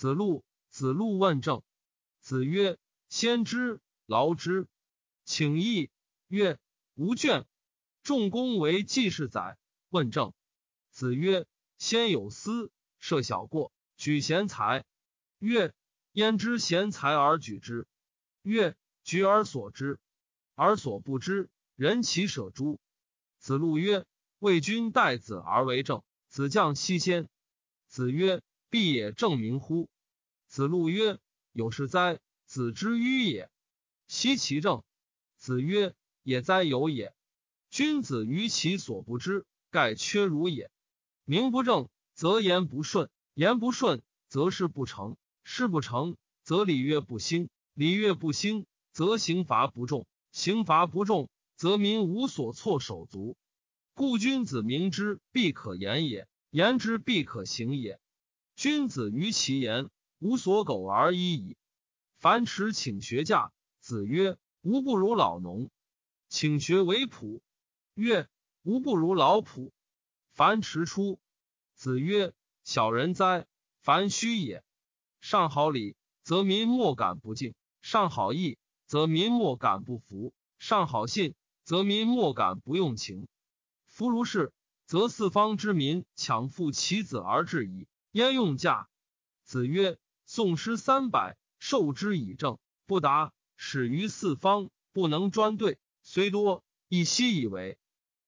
子路，子路问政。子曰：先知劳之，请义。曰：无倦。仲公为季氏宰。问政。子曰：先有司，设小过，举贤才。曰：焉知贤才而举之？曰：举而所知，而所不知，人其舍诸？子路曰：为君待子而为政，子将西先。子曰：必也正名乎？子路曰：有事哉！子之迂也。奚其政？子曰：也哉有也。君子于其所不知，盖缺如也。名不正，则言不顺；言不顺，则事不成；事不成，则礼乐不兴；礼乐不兴，则刑罚不重；刑罚不重，则民无所措手足。故君子明之，必可言也；言之，必可行也。君子于其言，无所苟而已矣。樊迟请学驾，子曰：“吾不如老农。”请学为仆，曰：“吾不如老仆。”樊迟出，子曰：“小人哉！樊须也。上好礼，则民莫敢不敬；上好义，则民莫敢不服；上好信，则民莫敢不用情。”夫如是，则四方之民强父其子而至矣。焉用驾？子曰：“宋诗三百，受之以政，不达，始于四方，不能专对，虽多，亦悉以为。”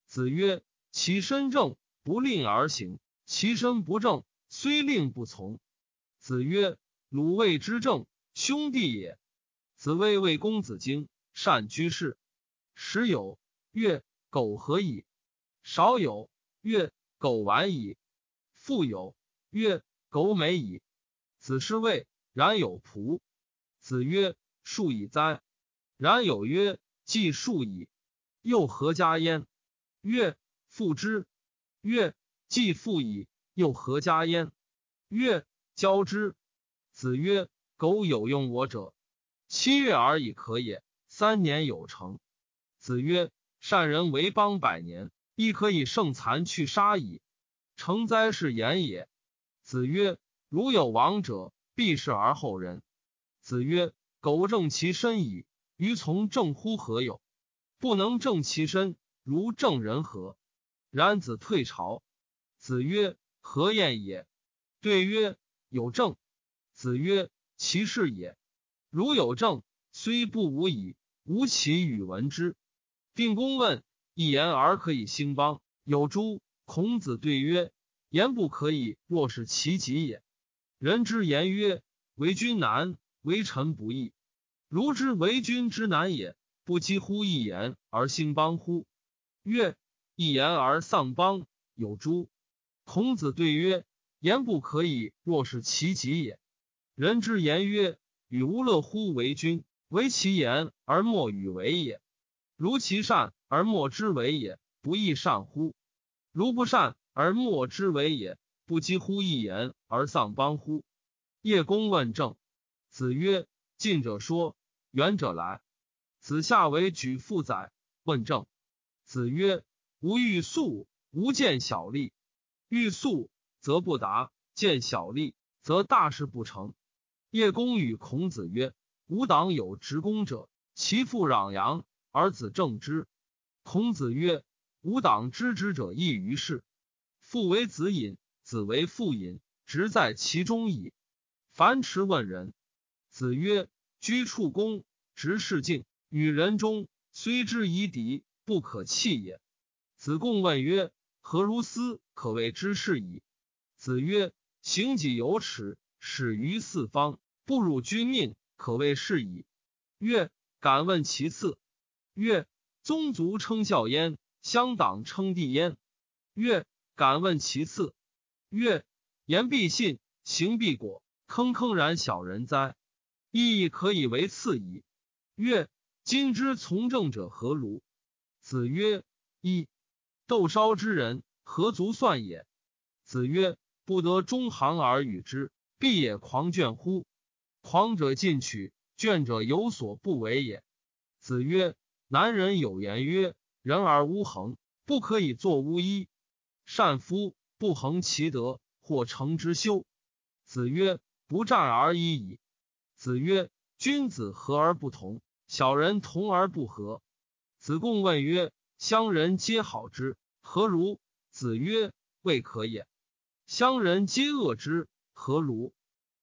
子曰：“其身正，不令而行；其身不正，虽令不从。”子曰：“鲁卫之政，兄弟也。”子谓魏公子荆善居士，时有曰：“苟何矣？”少有曰苟完矣，复有曰苟美矣。子是谓然有仆。子曰：树矣哉！然有曰既树矣，又何加焉？曰父之。曰既父矣，又何加焉？曰交之。子曰：苟有用我者，七月而已可也，三年有成。子曰：善人为邦百年。亦可以胜残去杀矣。成哉是言也。子曰：如有亡者，必是而后人。子曰：苟正其身矣，于从政乎何有？不能正其身，如正人何？然子退朝。子曰：何晏也？对曰：有政。子曰：其事也。如有政，虽不无矣，吾其与闻之。定公问。一言而可以兴邦，有诸？孔子对曰：言不可以，若是其己也。人之言曰：为君难，为臣不易。如之为君之难也，不几乎一言而兴邦乎？曰：一言而丧邦，有诸？孔子对曰：言不可以，若是其己也。人之言曰：与无乐乎为君？为其言而莫与为也。如其善而莫之为也，不亦善乎？如不善而莫之为也，不几乎一言而丧邦乎？叶公问政，子曰：近者说，远者来。子夏为举父宰，问政。子曰：吾欲速，吾见小利；欲速则不达，见小利则大事不成。叶公与孔子曰：吾党有执公者，其父攘阳。而子正之。孔子曰：“吾党知之者异于是。父为子隐，子为父隐，直在其中矣。”樊迟问仁。子曰：“居处恭，执事敬，与人忠，虽之夷狄，不可弃也。”子贡问曰：“何如斯可谓知事矣？”子曰：“行己有耻，始于四方，不辱君命，可谓是矣。”曰：“敢问其次。”曰：宗族称孝焉，乡党称弟焉。曰：敢问其次。曰：言必信，行必果，坑坑然小人哉！意义可以为次矣。曰：今之从政者何如？子曰：一斗烧之人，何足算也？子曰：不得中行而与之，必也狂倦乎？狂者进取，倦者有所不为也。子曰。男人有言曰：“人而无恒，不可以作巫医。善夫不恒其德，或成之修。”子曰：“不战而已矣。子曰：君子和而不同，小人同而不和。子贡问曰：乡人皆好之，何如？子曰：未可也。乡人皆恶之，何如？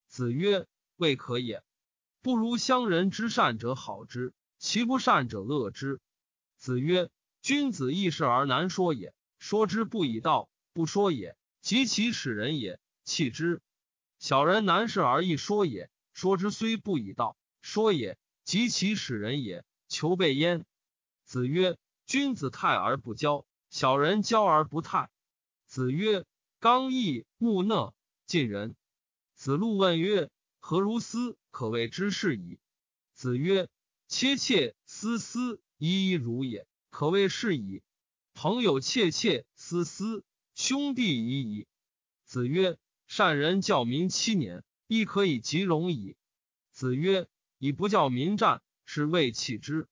子曰：未可也。不如乡人之善者好之，其不善者恶之。子曰：君子易事而难说也。说之不以道，不说也，及其使人也，弃之。小人难事而易说也。说之虽不以道，说也，及其使人也，求备焉。子曰：君子泰而不骄，小人骄而不泰。子曰：刚毅木讷，近人。子路问曰：何如斯？可谓之是矣。子曰：切切思思，依依如也，可谓是矣。朋友切切思思，兄弟已矣。子曰：善人教民七年，亦可以及容矣。子曰：以不教民战，是谓弃之。